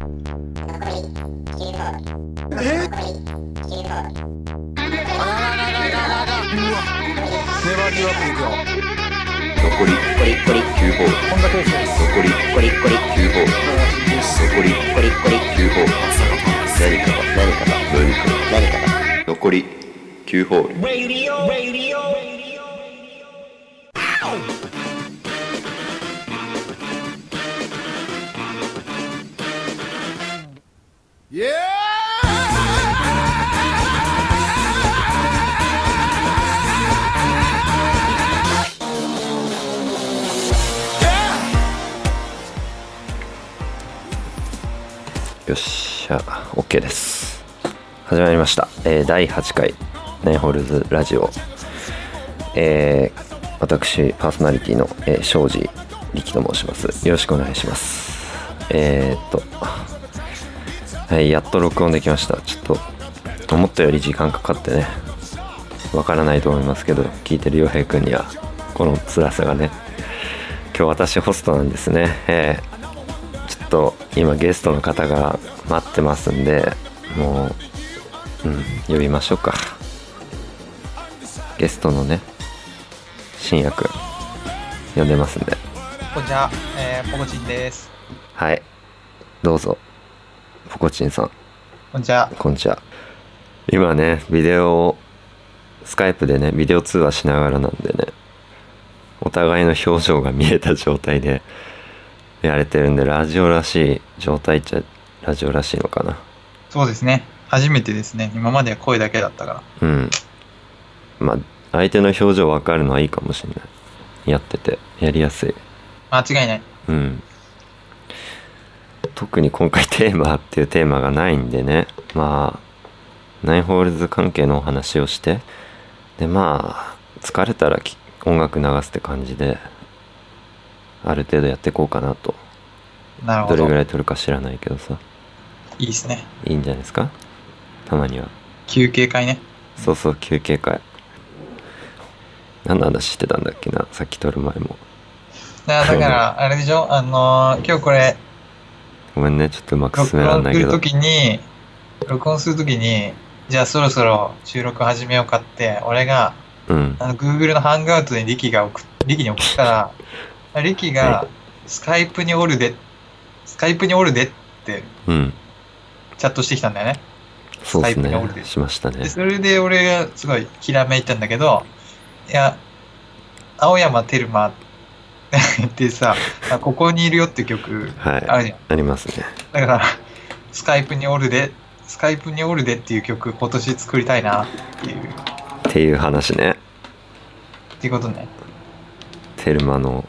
粘りよくいくよ残りコリコリ9ホール本。田圭佑です残りコリコリ9ホール残りコリコリ9ホール何かが。何かが。何かが。何かが。残り9ホールよっしゃ。OK です。始まりました、えー第8回ナインホールズラジオ。えー私パーソナリティの、えー、庄司力と申します。よろしくお願いします。えー、っとはいやっと録音できました。ちょっと思ったより時間かかってねわからないと思いますけど聞いてる洋平くんにはこの辛さがね今日私ホストなんですね。えーと今ゲストの方が待ってますんでもう、うん、呼びましょうか。ゲストのね新也くん呼んでますんで。こんにちは、えー、ポコチンです。はい。どうぞ。ポコチンさん。こんにちは。こんにちは。今ねビデオをスカイプでねビデオ通話しながらなんでねお互いの表情が見えた状態でやれてるんでラジオらしい状態っちゃラジオらしいのかなそうですね。初めてですね。今までは声だけだったから。うんまあ相手の表情分かるのはいいかもしれないやっててやりやすい間違いない。うん特に今回テーマっていうテーマがないんでねまあナインホールズ関係のお話をしてでまあ疲れたらき音楽流すって感じである程度やっていこうかなと。なるほど。どれぐらい取るか知らないけどさ。いいですね。いいんじゃないですか？たまには。休憩会ね。そうそう休憩会。何の話してたんだっけな？さっき撮る前も。だから、あれでしょ？あのー今日これ、ごめんねちょっとうまく録進めらんないけど。音するときに、録音するときに、じゃあそろそろ収録始めようかって、俺が、うん。あの、Google のハンガウトにリキが送っ、リキに送ったら、あ リキが、スカイプにおるで、スカイプにおるでってうん。チャットしてきたんだよね。そうですスカイプにおるで。ねしましたね。で、それで俺がすごいひらめいたんだけど、いや、青山テルマ ってさ、あここにいるよって曲はい。あるじゃん。ありますね。だから、スカイプにおるで、スカイプにおるでっていう曲今年作りたいなっていう、っっていう話ね。ていうことね。テルマの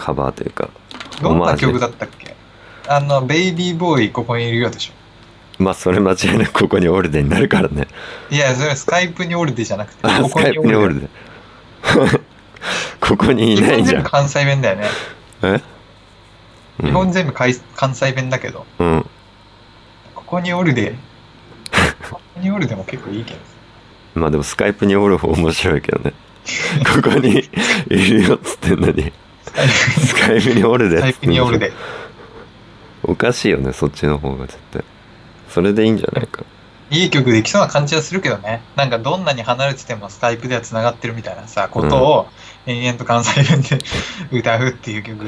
カバーというかどんな曲だだったっけ？あの、ベイビーボーイここにいるよでしょ。まあそれ間違いなく ここにオルデになるからね。いや、それはスカイプにおるでじゃなくて、こあスカイこにオルデ ここにいないじゃん。日本全部関西弁だよね。え？日本全部かい関西弁だけど、うん、うん。ここにおるで、ここにおるでも結構いいけど。まあでもスカイプにおる方面白いけどね。ここにいるよっつってんのにスカイプにおるでっスカイプにおるで。おかしいよねそっちの方が絶対それでいいんじゃないかいい曲できそうな感じはするけどね。なんかどんなに離れててもスカイプでは繋がってるみたいなさ、ことを延々と関西弁で 歌うっていう曲。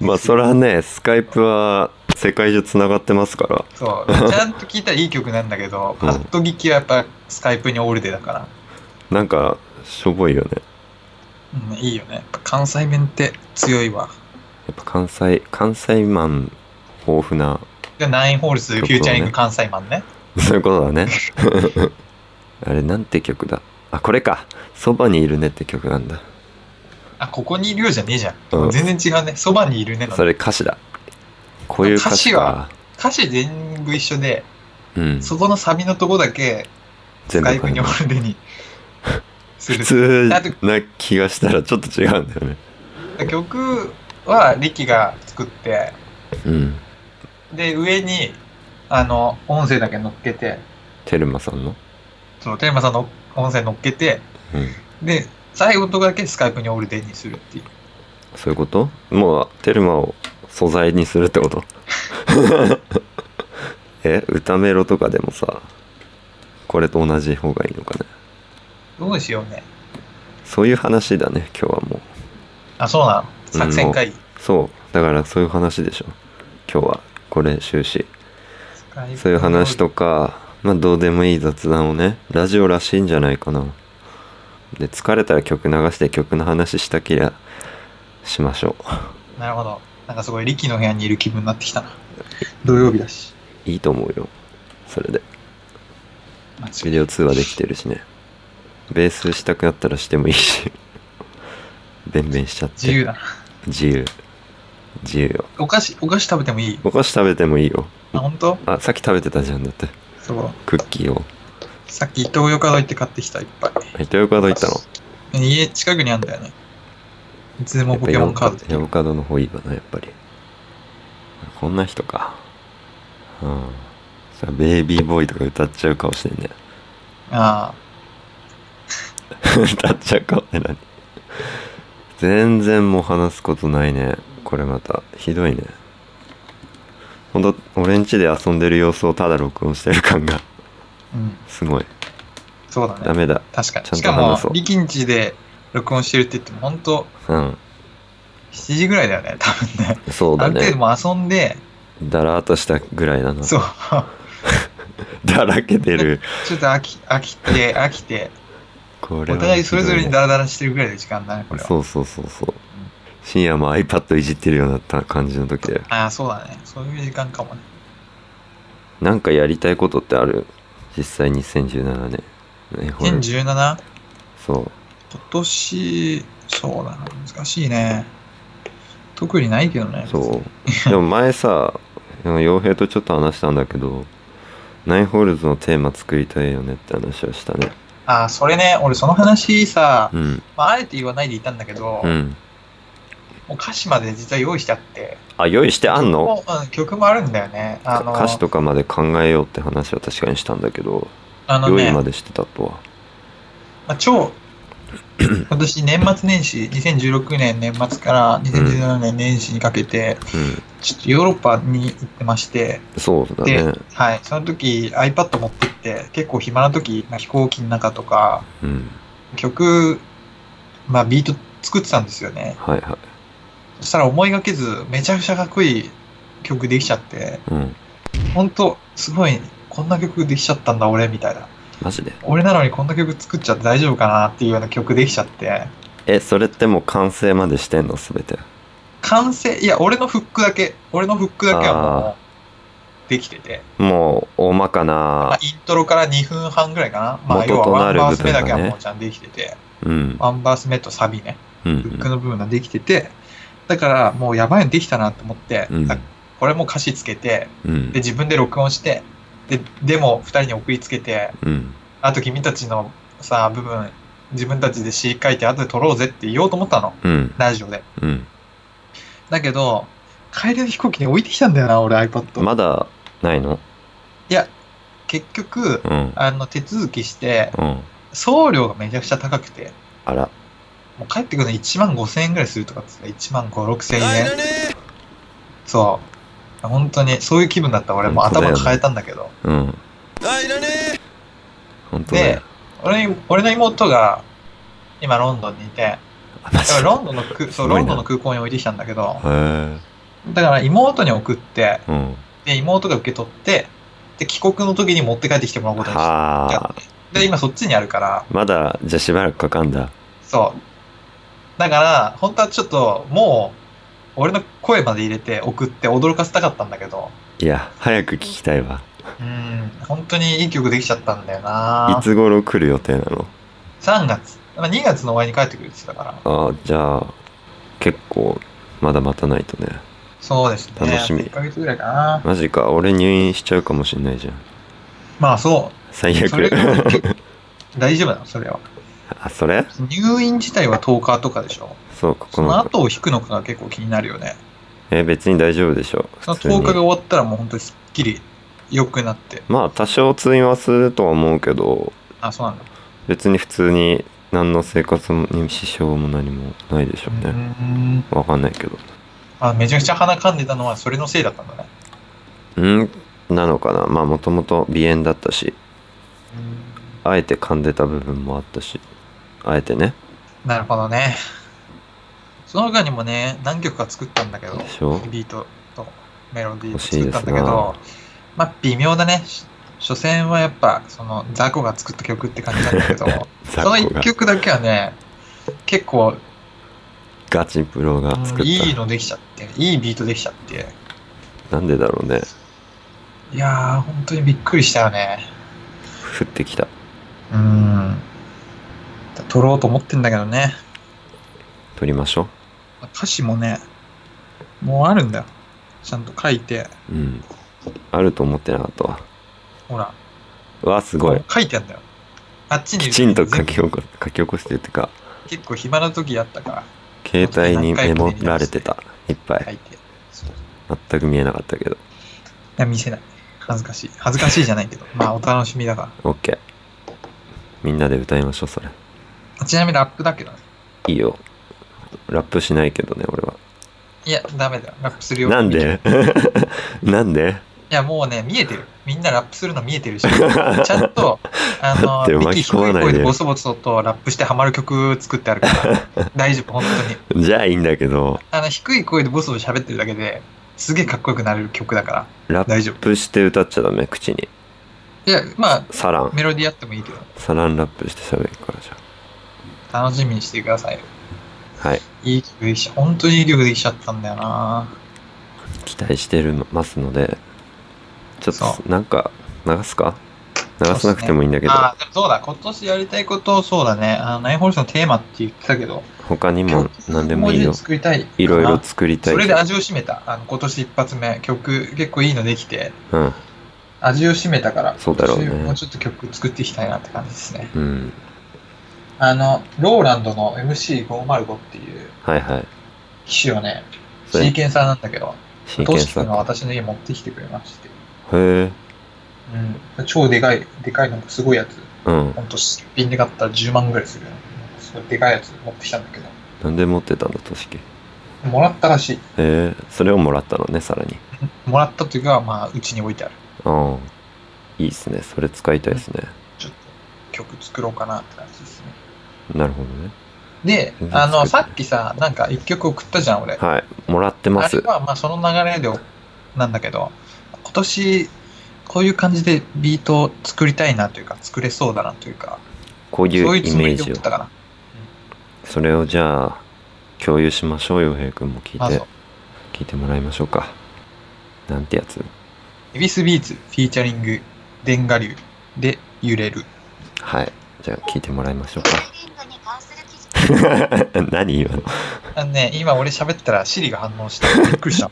まあそれはねスカイプは世界中つながってますからそう。ちゃんと聞いたらいい曲なんだけど、うんパッと聞きはやっぱスカイプにオールデだから。なんかしょぼいよねうん、いいよね。やっぱ関西弁って強いわ。やっぱ関西関西マン豊富なで、ナインホールズフューチャリング関西マンね。そういうことだね。あれなんて曲だ？あこれか「そばにいるね」って曲なんだ。あ、ここにいるよじゃねえじゃん。うん。全然違うね。そばにいるねのそれ歌詞だ。こういう歌詞歌詞か歌詞全部一緒で、うん。そこのサビのとこだけス全部カイプにオールデに普。通な気がしたらちょっと違うんだよね。曲はリキが作って、うん。で、上に、あの、音声だけ乗っけて、テルマさんの？そのテーマさんの音声乗っけて、うん。で、最後のとこだけスカイプにオールデにするっていう。そういうこと？もうテルマを素材にするってこと？え歌メロとかでもさこれと同じ方がいいのかね？どうしようね。そういう話だね今日はもう。あ、そうなの？作戦会議。そう。だからそういう話でしょ。今日はこれ終始。そういう話とかまあどうでもいい雑談をねラジオらしいんじゃないかな。で疲れたら曲流して曲の話したきりゃしましょなるほど。なんかすごい力の部屋にいる気分になってきたな。土曜日だし。ういいと思うよ。それで。ビデオ通話できてるしねベースしたくなったらしてもいいしベンベンしちゃって。自由だ。な。自由。自由よ。お菓子、お菓子食べてもいい？お菓子食べてもいいよ。あ、本当？あさっき食べてたじゃんだって。そう。クッキーを。さっき東洋カド行って買ってきた、いっぱい。糸魚川行ったの？家近くにあるんだよね。いつでもポケモンカードでヤボカドの方いいわなやっぱり。こんな人か。うん。さベイビーボーイとか歌っちゃう顔してんね。あ 歌っちゃう顔って何全然もう話すことないねこれまたひどいねほんと俺ん家で遊んでる様子をただ録音してる感があ、うん。すごいそうだね。ダメだ確かに。ちゃんしかもと話そう、力んちで録音してるって言っても、本当うん7時ぐらいだよね、多分ね。そうだある程度ねもう遊んで、だらーっとしたぐらいだなそう。だらけてるちょっと飽き、飽きて、飽きて、これはお互いそれぞれにダラダラしてるぐらいの時間だね、これは。そうそうそうそう深夜も iPad いじってるようなた感じの時だよああ、そうだね。そういう時間かもね。なんかやりたいことってある？実際2017年ねほら 2017? そう今年、そうだな。難しいね。特にないけどね。そうでも前さ洋平とちょっと話したんだけどナインホールズのテーマ作りたいよねって話をしたねああ、それね、俺その話さ、うんまあ、あえて言わないでいたんだけど、うんもう歌詞まで実は用意してあって。あ用意してあんの？曲もうん、曲もあるんだよね。あの、歌詞とかまで考えようって話は確かにしたんだけどあのね、用意までしてたとはまあ、超、今年年末年始、2016年年末から2017年年始にかけて、うん。ちょっとヨーロッパに行ってまして、そうだで、ねはい、その時 iPad 持ってって、結構暇な時、まあ飛行機の中とか、うん。曲、まあビート作ってたんですよね。はいはい。そしたら思いがけず、めちゃくちゃかっこいい曲できちゃって、うん。ほんと、すごい、こんな曲できちゃったんだ俺、みたいな。マジで。俺なのにこんな曲作っちゃって大丈夫かなっていうような曲できちゃって、えそれってもう完成までしてんの？全て。完成、いや、俺のフックだけ、俺のフックだけはもあう、できてて、もう大まかまなあ、イントロから2分半ぐらいかな。まあ、元要はワンバース目だけはもうちゃんとできてて、うん。ワンバース目とサビね、うんフックの部分ができてて、だからもうやばいのできたなと思って、うん。あこれも歌詞つけて、うん。で、自分で録音して、で、でも二人に送りつけて、うんあと君たちのさ、部分、自分たちで詩書いて後で撮ろうぜって言おうと思ったの。うんラジオで。うんだけど、帰りの飛行機に置いてきたんだよな、俺 iPad。まだないの？いや、結局、うんあの、手続きして、うん送料がめちゃくちゃ高くて、あらもう帰ってくるの1万5千円ぐらいするとかって言ってた1万5、6千円。そう。本当に、そういう気分だった。俺もう頭抱えたんだけど。うん。本当だよ。で、俺に俺の妹が、今ロンドンにいて、だからロンドンの空、そう、ロンドンの空港に置いてきたんだけど、へだから妹に送って、えうん。で、妹が受け取って、で、帰国の時に持って帰ってきてもらうことにしてはあ。で、今そっちにあるから、まだじゃあしばらくかかんだ。そう。だから、本当はちょっと、もう、俺の声まで入れて送って驚かせたかったんだけど、いや早く聞きたいわうん、本当にいい曲できちゃったんだよないつ頃来る予定なの？3月。まあ、2月の終わりに帰ってくるって言ってたから。ああじゃあ結構まだ待たないとねそうですね。楽しみ1ヶ月ぐらいかな。マジか俺入院しちゃうかもしんないじゃんまあそ最う。それが悪大丈夫なの？それは。あそれ？入院自体は10日とかでしょ。そうここそのの後を引くのかが結構気になるよね。え別に大丈夫でしょその普通に10日が終わったらもう本当にすっきり良くなって。まあ多少通院はするとは思うけどあ、そうなんだ。別に普通に何の生活に支障も何もないでしょううねん。わかんないけどあ、めちゃくちゃ鼻かんでたのはそれのせいだったんだね。うんなのかなまあもともと鼻炎だったしうんあえて噛んでた部分もあったしあえてねなるほどね。その他にもね、何曲か作ったんだけど、ビートとメロディー作ったんだけど、まあ微妙だね。し所詮はやっぱ、その、ザコが作った曲って感じなんだけど、その一曲だけはね、結構、ガチプロが作った、いいのできちゃって、いいビートできちゃって、なんでだろうねいやー、本当にびっくりしたよね。降ってきたうん。撮ろうと思ってんだけどね。撮りましょ歌詞もね、もうあるんだよ。ちゃんと書いて、ううん。あると思ってなかったわ。ほら、うわすごい。書いてあるんだよ。あっちにきちんと書き起こ書き起こしてってか。結構暇な時やったから。携帯にメモられてた。いっぱい。全く見えなかったけど。や、見せない。恥ずかしい。恥ずかしいじゃないけど。まあ、お楽しみだか OK みんなで歌いましょうそれ。ら。ちなみにラップだけどね。いいよラップしないけどね俺は。いや、ダメだ。よ。ラップするよ。なんで？なんで？いや、もうね、見えてる。みんなラップするの見えてるし、ちゃんと、あの息低い声でボソボソとラップしてハマる曲作ってあるから、大丈夫、本当に。じゃあいいんだけど。あの、低い声でボソボソ喋ってるだけで、すげえかっこよくなれる曲だから、ラッ大丈夫。プして歌っちゃダメ？口に。いや、まあ、サラン。メロディーやってもいいけど、サランラップして喋るからじ楽しみにしてくださいはい。いい曲できちゃ、本当にいい曲できちゃったんだよな。期待してるますのでちょっそとなんか流すか？流さなくてもいいんだけど、ああ、でもそうだ、今年やりたいこと、そうだね。あの、ナインホールスのテーマって言ってたけど、他にも何でもいいよ作りたいいろいろ作りたい。それで味を占めた。あの、今年一発目、曲、結構いいのできて、うん。味を占めたから、そうだろうね。もうちょっと曲作っていきたいなって感じですね。うんあの、ローランドの MC505 っていうはいはい。機種をね、それ。シーケンサーなんだけど、トシ真剣さ君が私の家持ってきてくれまして、へえ。うん、超でかい、でかいのすごいやつ、うん。ほんと新品で買ったら10万ぐらいするよ。すごいでかいやつ持ってきたんだけど、なんで持ってたんだとしきへもらったらしい。え。それをもらったのねさらに。もらったというか、まあ、うちに置いてある。うんいいっすね。それ使いたいですね。ちょっと曲作ろうかなって感じですね。なるほどね。であの、さっきさ、なんか一曲送ったじゃん、俺。はい。もらってます。あれは、まあ、その流れで、なんだけど、今年、こういう感じでビートを作りたいなというか、作れそうだなというか、こういそういううイメージを送ったかな。それをじゃあ共有しましょうよ平君も聞いて。聞いてもらいましょうか。なんてやつ？ EVISBEATS、featuring、田我流でゆれる。はいじゃあ聞いてもらいましょうか。何今の？あのね、今俺喋ったら Siri が反応して、びっくりした。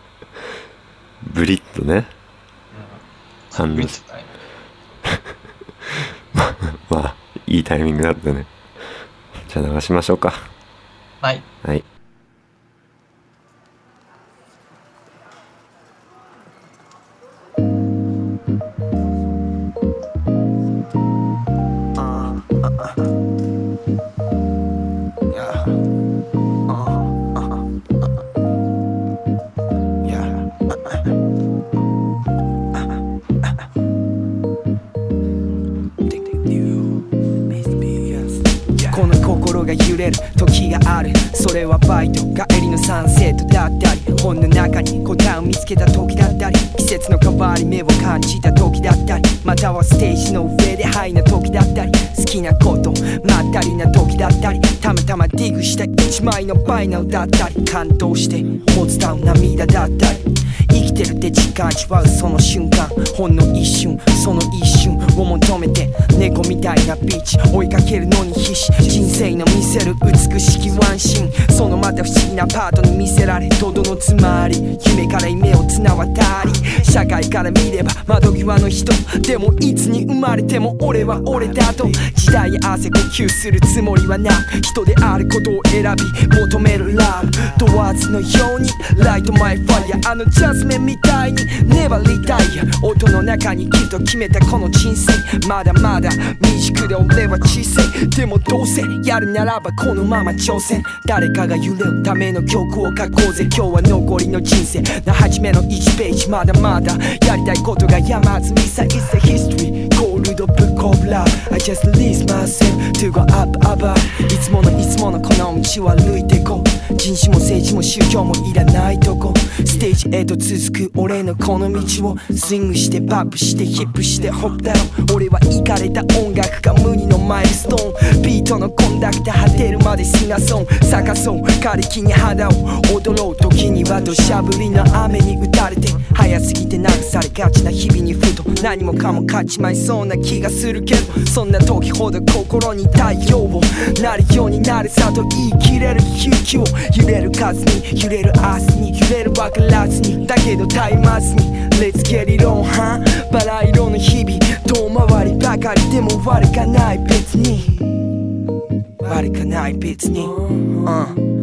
ブリッとね。反応しびっくりした。ね まあいいタイミングだったね。じゃあ流しましょうか。はい。はい枚のバイナルだったり感動して持つたう涙だったり生きてるって実感味わうその瞬間ほんの一瞬その一瞬を求めて猫みたいなビーチ追いかけるのに必死人生の見せる美しきワンシーン。そのまた不思議なパートに見せられとどのつまり夢から夢を綱渡り社会から見れば窓際の人でもいつに生まれても俺は俺だと時代へ汗呼吸するつもりはなく人であることを選び求める love ドアーズのように Light my fire あの Jazzmen みたいに粘りたいや音の中に生きると決めたこの人生。まだまだ未熟で俺は小さいでもどうせやるならばこのまま挑戦。誰かが揺れるための曲を書こうぜ。今日は残りの人生。の初めの1ページ。まだまだやりたいことが山 It's Misa is a history. Gold book of love I just release myself to go up up up いつものいつものこの道を歩いてこう人種も政治も宗教もいらないとこステージへと続く俺のこの道をスイングしてパップしてヒップしてホップだろ俺はイかれた音楽が無二のマイルストーンビートのコンダクター果てるまでシンガソン探そう枯れ木に肌を踊ろう時には土砂降りの雨に打たれて早すぎて流されがちな日々にふと何もかも勝ちまいそうな気がするけどそんな時ほど心に太陽をなるようになるさと言い切れる勇気を揺れる数に揺れる明日に揺れる分からずに。だけど絶えますに Let's get it on はバラ色の日々遠回りばかりでも悪かない別に悪かない別に、うん、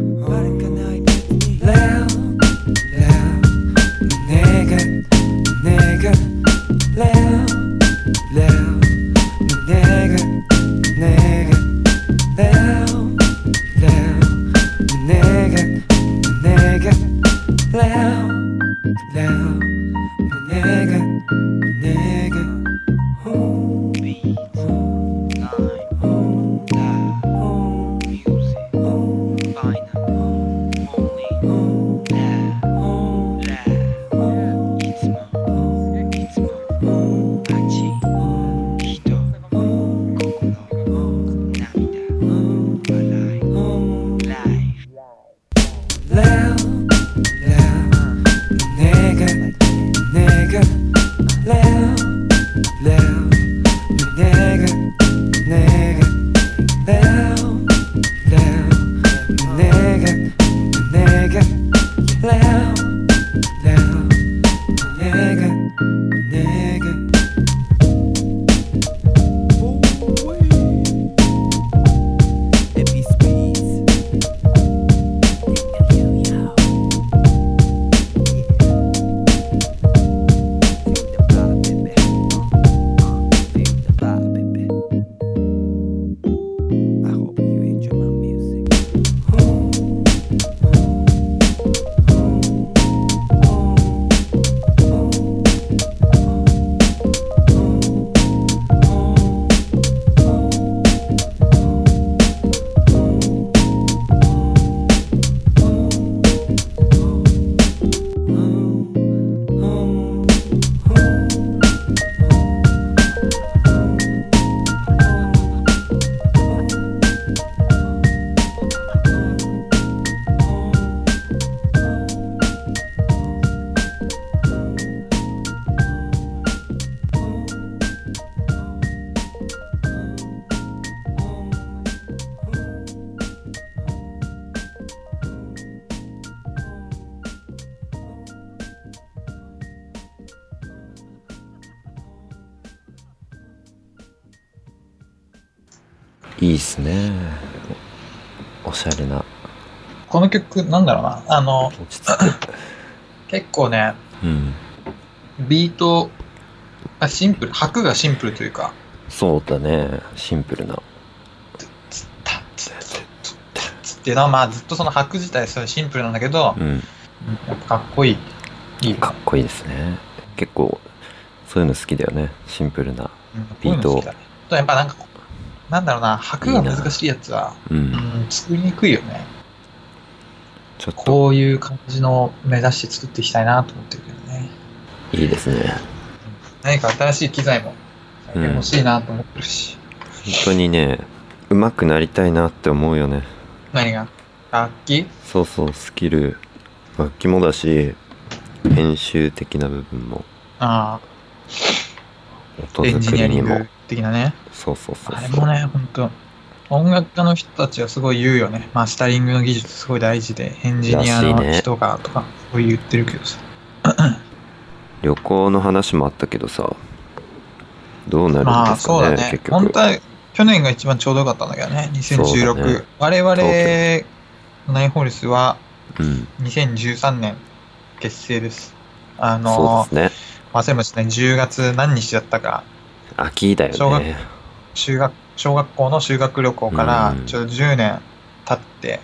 しゃれな。この曲、なんだろうな。あの、結構ね、うん。ビートがシンプル、拍がシンプルというか、そうだね。シンプルな。っていうのは、まあずっとその拍自体すごいシンプルなんだけど、うん。やっぱかっこいい。いいかっこいいですね。結構そういうの好きだよね。シンプルなうんビート。こういうの好きだね。とやっぱなんかなんだろうな、拍が難しいやつは、うん。うん、作りにくいよね。ちょっと。こういう感じの目指して作っていきたいなと思ってるけどね。いいですね。何か新しい機材も欲しいなと思ってるし。本当にね上手くなりたいなって思うよね。何が？楽器？そうそうスキル。楽器もだし編集的な部分も。あ音あ、エンジニアリング的なね。そうそうそうあれもね、ほんと。音楽家の人たちはすごい言うよね。マスタリングの技術すごい大事で、エンジニアの人がとか、そう言ってるけどさ。旅行の話もあったけどさどうなるんまあ、ですかね、そうだね結。局本当は、去年が一番ちょうどよかったんだけどね。そう2016。だね我々東、ナインホールスはうん2013年結成です。うのですね忘れましたね、10月何日だったか、秋だ小学よね。修学、小学校の修学旅行からうん。ちょうど10年経って、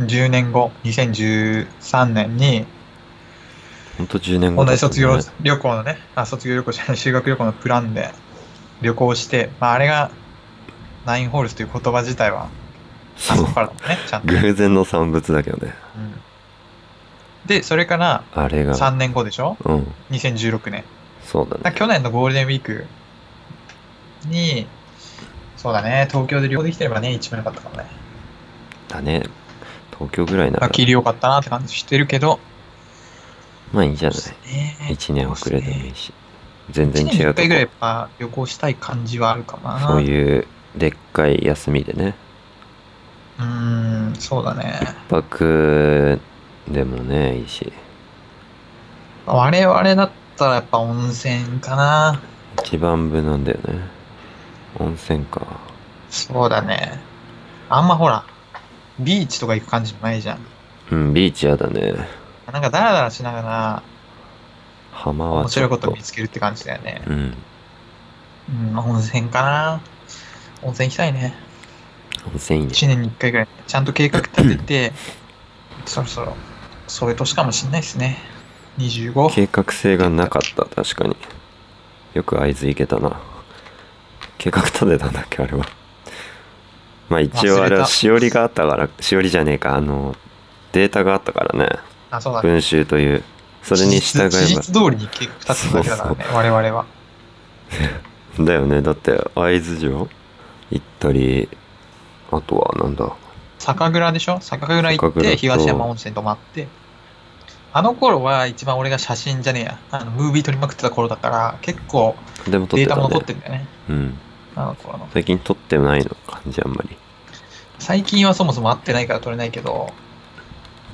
10年後、2013年に、ほんと10年後ね。じ卒業旅行のね、あ、卒業旅行じゃない、修学旅行のプランで旅行して、まあ、あれが、ナインホールズという言葉自体は、あそこからね、ちゃんと。偶然の産物だけどね。うんで、それからあれが。3年後でしょ？うん ?2016 年。そうだね。だから去年のゴールデンウィークに、そうだね、東京で旅行できてればね、一番良かったかもね。だね。東京ぐらいなら。まあ、切り良かったなって感じしてるけど、まあいいんじゃない。ね。1年遅れてもいいし。全然1年に1違うと回ぐらいやこっぱ旅行したい感じはあるかな。そういうでっかい休みでね。うーん、そうだね。一泊でもねいいし我々だったらやっぱ温泉かな。一番無難だよね温泉かそうだね。あんまほら、ビーチとか行く感じもないじゃん。うんビーチやだねなんかダラダラしながら浜は面白いこと見つけるって感じだよね。うんうん、温泉かな。温泉行きたいね。温泉いいね1年に1回ぐらい。ちゃんと計画立てて、そろそろ、そういう年かもしんないですね。25。計画性がなかった。確かに。よく合図いけたな。計画立てたんだっけあれは。まあ一応あれはしおりがあったからしおりじゃねえか。あのデータがあったからね。あ、そうだ。ね。文集という。それに従えば。事実通りに計画立てただけだからね、我々は。だよね。だって会津城？行ったりあとはなんだ？酒蔵でしょ？酒蔵行って、東山温泉泊まって。あの頃は一番俺が写真じゃねえや。あの、ムービー撮りまくってた頃だから、結構データも残ねってるんだよね。うんあの頃の。最近撮ってないの感じあんまり最近はそもそも会ってないから撮れないけど、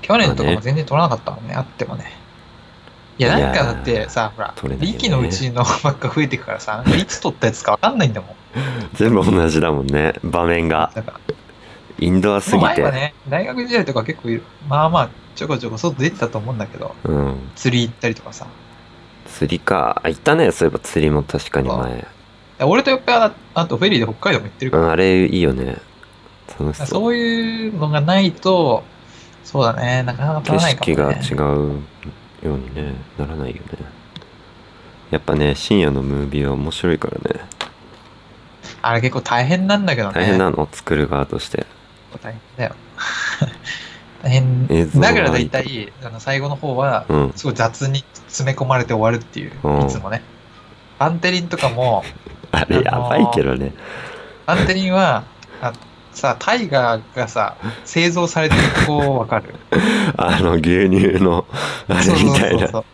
去年とかも全然撮らなかったもんね、会ってもね。いや、なんかだってさ、ほらね力のうちのばっか増えていくからさ、いつ撮ったやつかわかんないんだもん。全部同じだもんね場面がインドアすぎて、前はね、大学時代とか結構いる、まあまあ、ちょこちょこ外出てたと思うんだけど、うん。釣り行ったりとかさ。釣りか。あ行ったね。そういえば釣りも確かに前。俺とよっぺは、あとフェリーで北海道も行ってるから、うんあれいいよね。楽しそう。そういうのがないと、そうだね、なかなか撮景らないか色が。違うようにね。ならないよね。やっぱね深夜のムービーは面白いからね。あれ結構大変なんだけどね。大変なの。作る側として。大変だよ。大変。だから大体、あの最後の方は、うん。すごい雑に詰め込まれて終わるっていう、うん。いつもね。バンテリンとかも、あれやばいけどね。バンテリンは、あさ、タイガーがさ、製造されてるとこわかる？あの牛乳のあれみたいな。そう。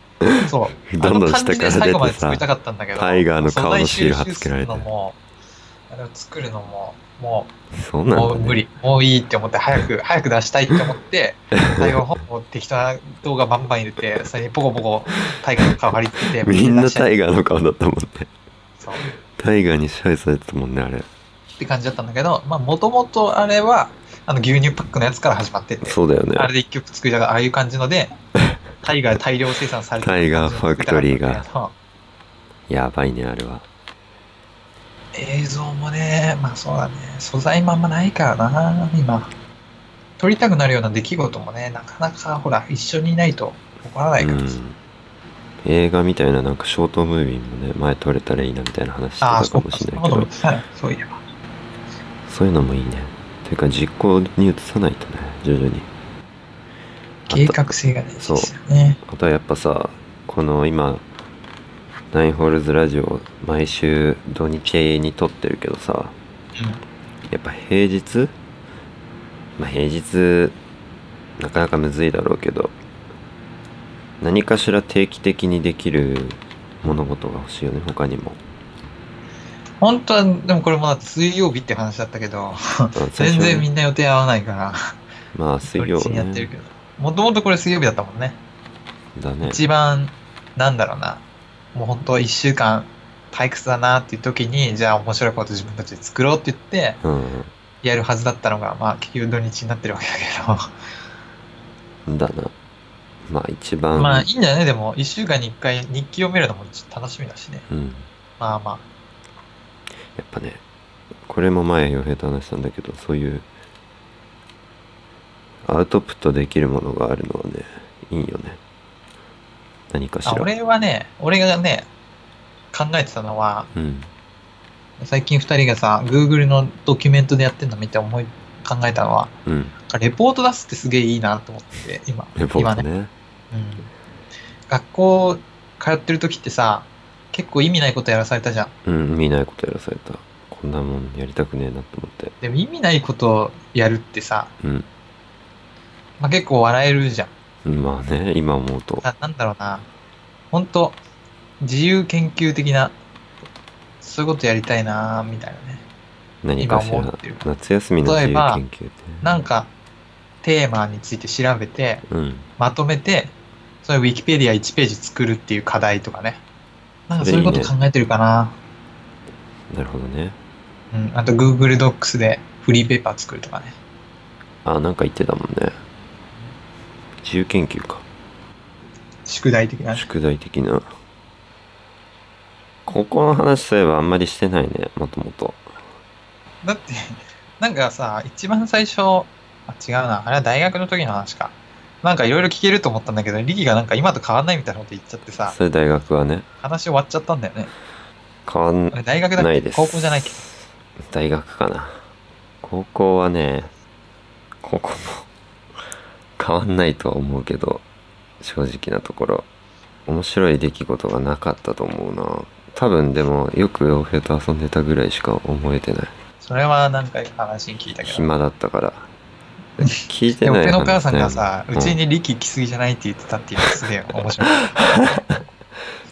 そう。どんどん下から出てさ感じで最後まで作りたかったんだけど、タイガーの顔のシール貼っつけられて。作るのも、もう、そうなんだ、ね、もう無理。もういいって思って、早く、早く出したいって思って、最後、もう適当な動画バンバン入れて、それにポコポコタイガーの顔貼り付けて、みんなタイガーの顔だったもんね。そう。タイガーに支配されてたもんねあれ。って感じだったんだけど、まあ、もともとあれは、あの、牛乳パックのやつから始まってて、そうだよね。あれで一曲作りたがああいう感じので、タイガーで大量生産されてるタイガーファクトリーが。やばいねあれは映像もね、まあそうだね、素材もあんまないからな、今。撮りたくなるような出来事もね、なかなかほら、一緒にいないと起こらないからさ。うん映画みたいななんかショートムービーもね前撮れたらいいなみたいな話してたかもしれないけどそういえば。そういうのもいいねていうか実行に移さないとね徐々に計画性がね、そうですよね。あとはやっぱさこの今ナインホールズラジオ毎週土日に撮ってるけどさやっぱ平日まあ平日なかなかむずいだろうけど何かしら定期的にできる物事が欲しいよね他にも。本当は、でもこれもだ水曜日って話だったけど、全然みんな予定合わないから、まあ水曜土日にやってるねけど。もともとこれ水曜日だったもんね。だね。一番、なんだろうな、もう本当一週間退屈だなっていう時に、じゃあ面白いこと自分たちで作ろうって言って、うんやるはずだったのが、まあ結局土日になってるわけだけど、だな。まあ一番、まあいいんじゃないでも、1週間に1回日記読めるのも楽しみだしね。うん。まあまあ。やっぱねこれも前洋平と話したんだけどそういうアウトプットできるものがあるのはねいいよね何かしあら俺はね、俺がね、考えてたのは、うん最近2人がさ、Google のドキュメントでやってるの見て思い、考えたのは、うんレポート出すってすげえいいなと思って、今。レポート今ね。ねうん。学校通ってる時ってさ、結構意味ないことやらされたじゃん。うん見ないことやらされたこんなもんやりたくねえなと思ってでも意味ないことをやるってさ、うんまあ、結構笑えるじゃん。うんまあね今思うとななんだろうな。本当自由研究的な、そういうことやりたいなみたいなね。何かしら夏休みの自由例えば研究ってなんか、テーマについて調べて、うんまとめて、それウィキペディア1ページ作るっていう課題とかね。なんかそういうこと考えてるかな。なるほどねうん。あと Google Docs でフリーペーパー作るとかね。あなんか言ってたもんね自由研究か。宿題的な？ね。宿題的な。高校の話そういえばあんまりしてないねもともと。だって、なんかさ、一番最初、あ、違うな。あれは大学の時の話か。なんかいろいろ聞けると思ったんだけど、リキがなんか今と変わんないみたいなこと言っちゃってさ、それ大学はね。話終わっちゃったんだよね。変わんあれ大学だっけ？ないです。高校じゃないっけ？大学かな。高校はね高校も変わんないとは思うけど正直なところ。面白い出来事がなかったと思うな。多分でもよく洋平と遊んでたぐらいしか思えてない。それは何回か話に聞いたけど。暇だったから。聞いてない俺の母さんが話さ、ねうちにリキ来すぎじゃないって言ってたっていうのがすげえ面白い。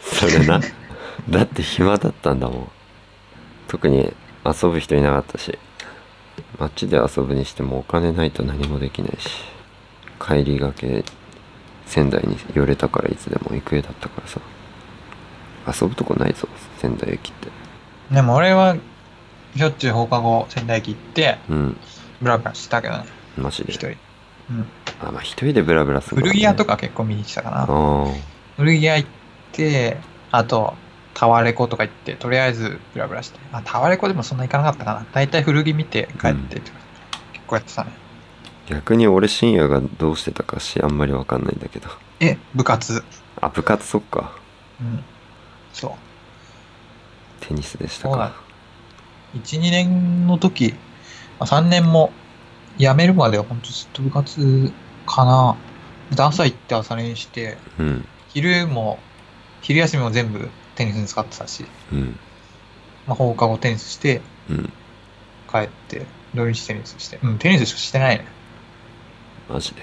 それな。だって暇だったんだもん。特に遊ぶ人いなかったし。街で遊ぶにしてもお金ないと何もできないし帰りがけ仙台に寄れたからいつでも行く絵だったからさ遊ぶとこないぞ仙台駅ってでも俺は、しょっちゅう放課後仙台駅行って、うんブラブラしてたけどね、マジで？一人。うん。あまあ一人でブラブラするね古着屋とか結構見に来たかな。古着屋行って、あと、タワレコとか行って、とりあえずブラブラして。あ、タワレコでもそんな行かなかったかな。だいたい古着見て帰ってとか、結構やってたね。逆に俺深夜がどうしてたかしあんまりわかんないんだけどえ、部活。あ部活そっかうん。そう。テニスでしたか。1、2年の時、まあ、3年も辞めるまでは本当ずっと部活かな。で朝行って朝練して、うん昼も、昼休みも全部テニスに使ってたし、うんまあ、放課後テニスして、うん帰って、土日テニスして。うん、テニスしかしてないね。マジで。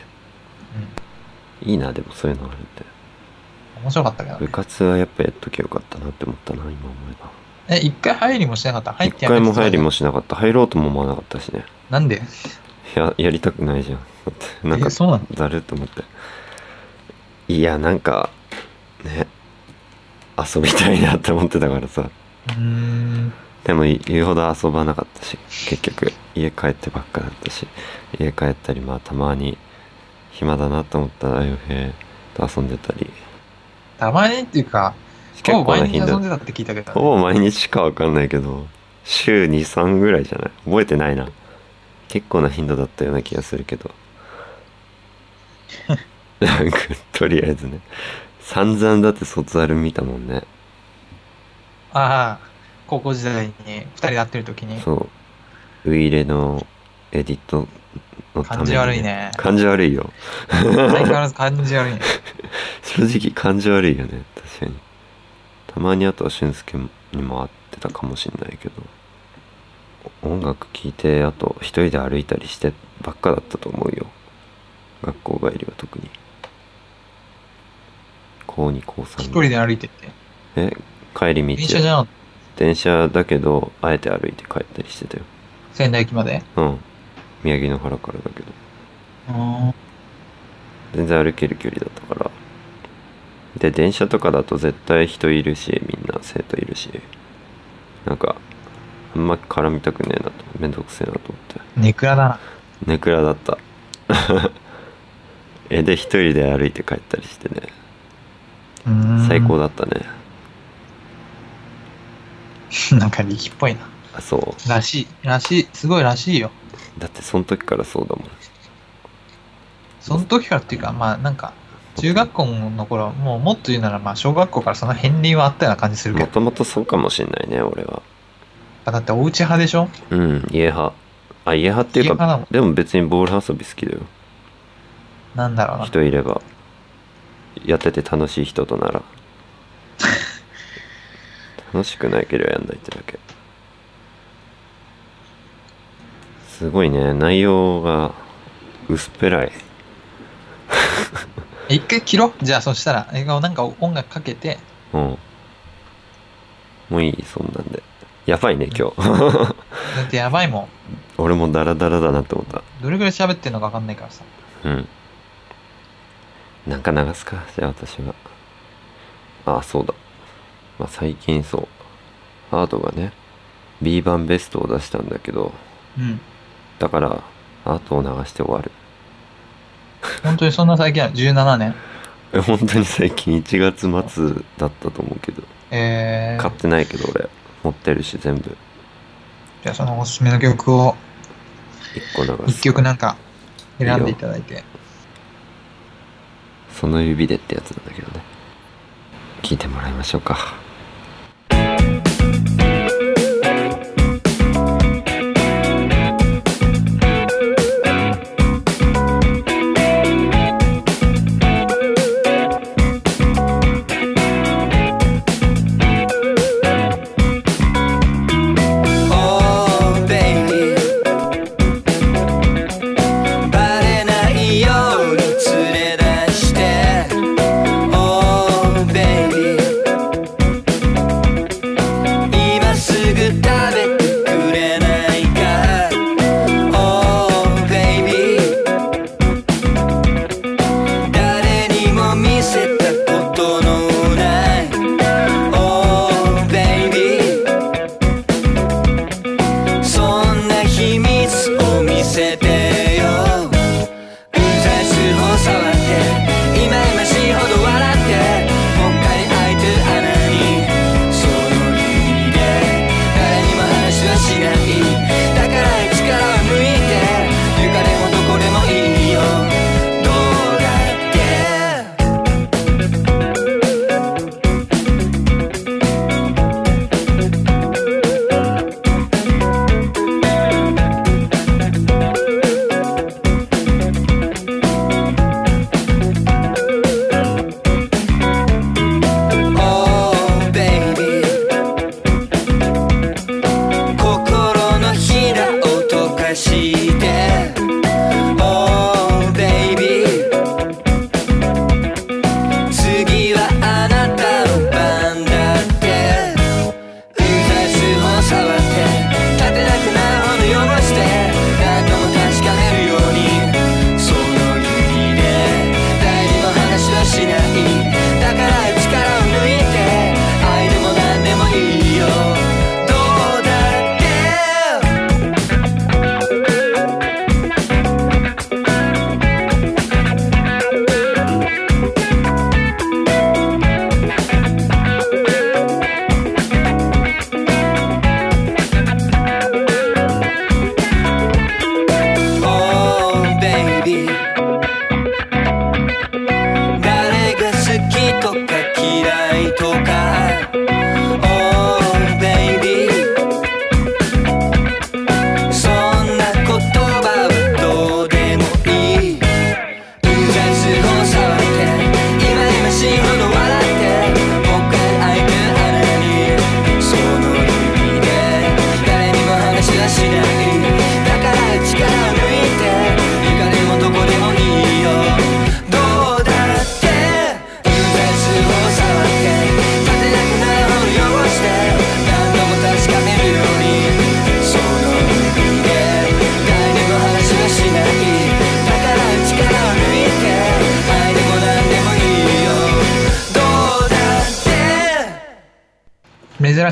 うん。いいなでもそういうのあるって。面白かったけどね。部。活はやっぱやっときゃよかったなって思ったな今思えば。え、一回入りもしなかった？入っ一てやめてた？回も入りもしなかった。入ろうとも思わなかったしね。なんで？ややりたくないじゃん。だってなんかえ、そうなの？だると思って。いやなんかね遊びたいなって思ってたからさ。うーん。でも言うほど遊ばなかったし結局家帰ってばっかだったし家帰ったりまあたまに暇だなと思ったら洋平と遊んでたり。たまにっていうか、結ほぼ毎日構な頻度。遊んでたって聞いたけど、ほぼ毎日かわかんないけど週23ぐらいじゃない？覚えてないな。結構な頻度だったような気がするけど。なんかとりあえずね。散々だって卒アル見たもんね。ああ、高校時代に二人で会ってる時に、そう。ウイイレのエディットのために、感じ悪いね。感じ悪いよ。相変わらず感じ悪いね。正直感じ悪いよね。確かに。たまにあとは俊介にも会ってたかもしんないけど。音楽聴いてあと一人で歩いたりしてばっかだったと思うよ。学校帰りは特に。高2高3一人で歩いてって。え？帰り道電車じゃなかっ電車だけどあえて歩いて帰ったりしてたよ。た仙台駅まで？うん。宮城野原からだけど。うー。ん。全然歩ける距離だったから。で電車とかだと絶対人いるしみんな生徒いるし。なんかあんま絡みたくねえなと。めんどくせえなと思って。ネクラだな。ネクラだった。えで一人で歩いて帰ったりしてね。最高だったね、なんか力っぽいな。あそうらしい。らしい。すごいらしいよ。だってその時からそうだもんその時からっていうか、まあなんか、中学校の頃はもうもっと言うなら、まあ小学校からその片鱗はあったような感じするけど。もともとそうかもしんないね俺はだっておうち派でしょ？うん家派あ家派っていうかでも別にボール遊び好きだよなんだろうな。人いればやってて楽しい人となら楽しくないければやんないってだけ。すごいね。内容が薄っぺらい。一回切ろう。じゃあそしたら、映画をなんか音楽かけて、うん。もういいそんなんで。やばいね今日。だってやばいもん。俺もダラダラだなって思った。どれぐらい喋ってんのかわかんないからさ。うん。なんか流すか。じゃあ私は。ああそうだまあ最近そう。アートがね B 版ベストを出したんだけどうん。だからアートを流して終わる。本当にそんな最近は17年？え本当に最近1月末だったと思うけど。えー、買ってないけど俺持ってるし全部。じゃあそのおすすめの曲を1個流一す曲なんか選んでいただいて。その指でってやつなんだけどね。聞いてもらいましょうか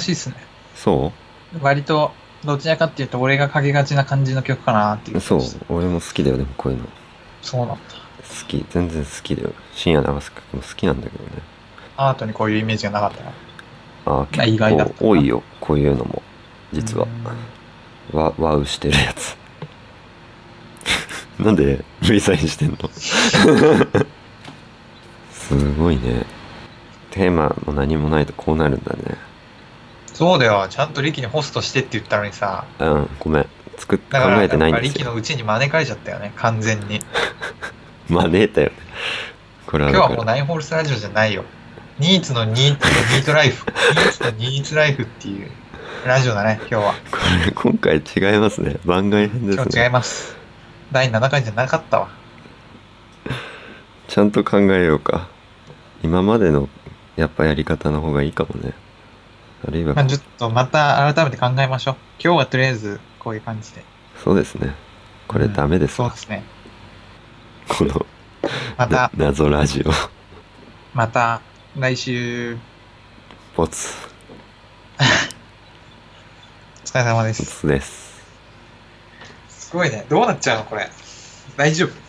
しいっすね。そ割と、どちらかっていうと俺がかけがちな感じの曲かなっていう。うそう？俺も好きだよでもこういうの。そうなんだ。好き。全然好きだよ。深夜流す曲も好きなんだけどね。アートにこういうイメージがなかったな。ああ結構多いよこういうのも。実は。うん。わワウしてるやつ。なんで V サインしてんの？すごいね。テーマも何もないとこうなるんだねそうだよ。ちゃんと力にホストしてって言ったのにさ。うんごめん作っ考だから、えてないんですよ力のうちに招かれちゃったよね、完全に。招いたよねこれは今日はだからもうナインホールスラジオじゃないよ。ニーツのニーツのニートライフ。ニーツのニーツライフっていうラジオだね、今日は。これ今回違いますね番外編ですね今日違います。第7回じゃなかったわ。ちゃんと考えようか今までのやっぱやり方の方がいいかもねあるいはまあ、ちょっとまた改めて考えましょう。今日はとりあえずこういう感じで。そうですねこれダメですわ、そうですね。このまた、謎ラジオまた来週、ボツ お疲れ様でボす。ツですすごいね。どうなっちゃうのこれ。大丈夫？